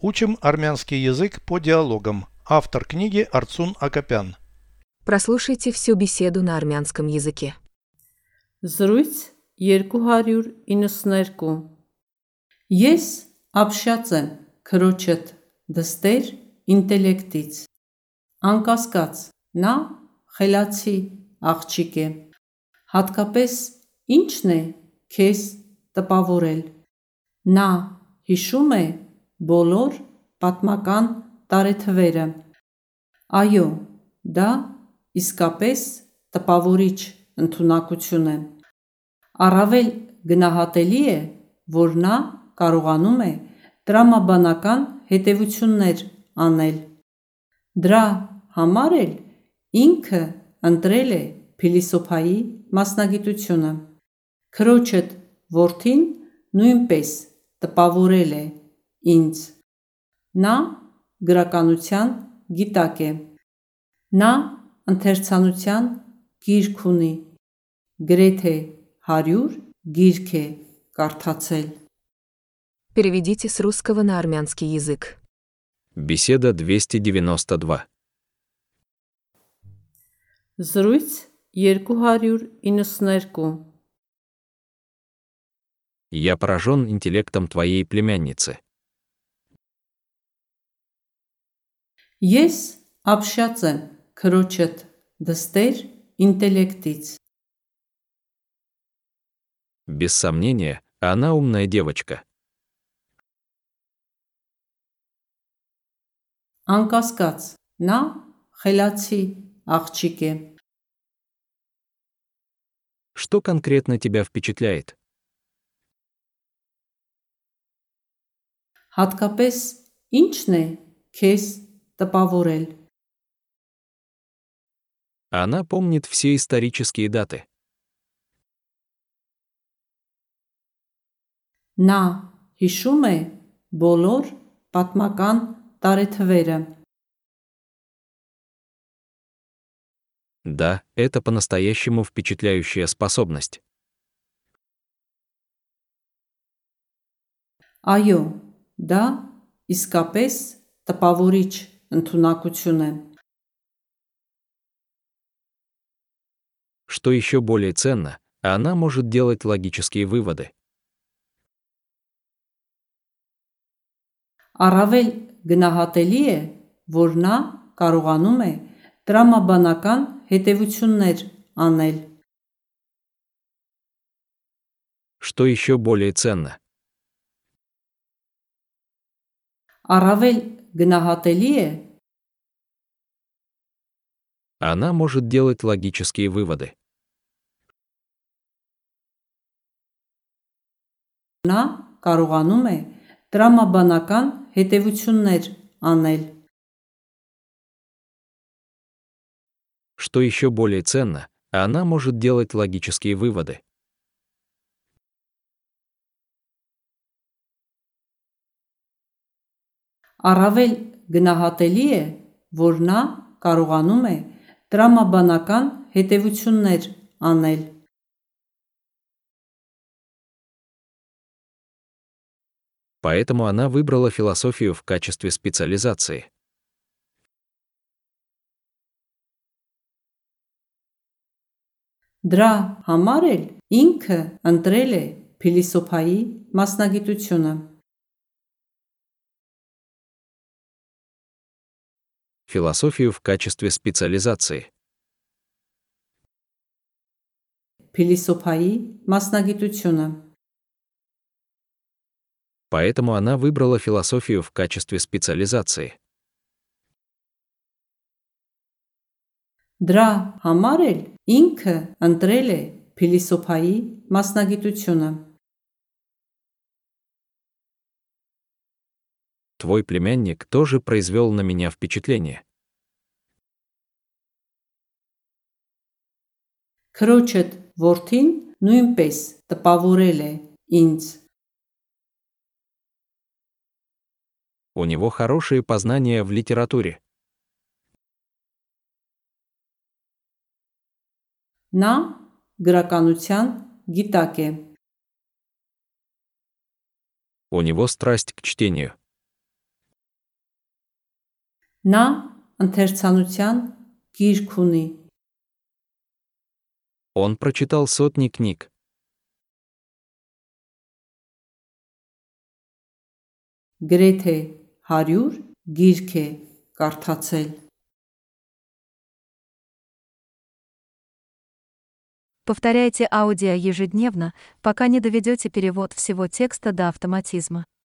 Учим армянский язык по диалогам. Автор книги Арцун Акопян. Прослушайте всю беседу на армянском языке. Զրույց 292 Ես ապշած եմ քրոջդ դստեր ինտելեկտից անկասկած նա խելացի աղջիկ է հատկապես ինչն է քեզ տպավորել նա հիշում է բոլոր պատմական տարեթվերը այո դա իսկապես տպավորիչ ընդունակություն է առավել գնահատելի է որ նա կարողանում է տրամաբանական հետևություններ անել դրա համար էլ ինքը ընտրել է փիլիսոփայի մասնագիտությունը քրոջդ որդին նույնպես տպավորել է ինձ նա գրականության գիտակ է նա ընթերցանության գիրք ունի գրեթե 100 գիրք է կարդացել Переведите с русского на армянский язык. Беседа 292. Զրույց 292 Я поражен интеллектом твоей племянницы. Ես ապշած եմ քրոջդ դստեր ինտելեկտից Без сомнения, она умная девочка. անկասկած նա խելացի աղջիկ է Что конкретно тебя впечатляет? հատկապես ինչն է քեզ տպավորել Она помнит все исторические даты. նա հիշում է բոլոր պատմական տարեթվերը Да, это по-настоящему впечатляющая способность. այո դա իսկապես տպավորիչ ընդունակություն է Что еще более ценно, она может делать логические выводы. Առավել գնահատելի է, որ նա կարողանում է տրամաբանական հետևություններ անել։ Что еще более ценно, Առավել գնահատելի է, она может делать логические выводы. նա կարողանում է տրամաբանական հետևություններ անել։ Что еще более ценно, она может делать логические выводы. Առավել գնահատելի է, որ նա կարողանում է տրամաբանական հետևություններ անել։ Поэтому она выбрала философию в качестве специализации. Դրա համար էլ ինքը ընտրել է փիլիսոփայի մասնագիտությունը։ Философию в качестве специализации. Փիլիսոփայի մասնագիտությունը։ Поэтому она выбрала философию в качестве специализации. Դրա համար էլ ինքը ընտրել է փիլիսոփայի մասնագիտությունը։ Твой племянник тоже произвел на меня впечатление. Քրոջդ որդին նույնպես տպավորել է ինձ։ У него хорошие познания в литературе. Նա գրականության գիտակ է։ У него страсть к чтению. Նա ընթերցանության գիրք ունի։ Он прочитал сотни книг. Գրեթե 100 գիրք է կարդացել։ Повторяйте аудио ежедневно, пока не доведете перевод всего текста до автоматизма.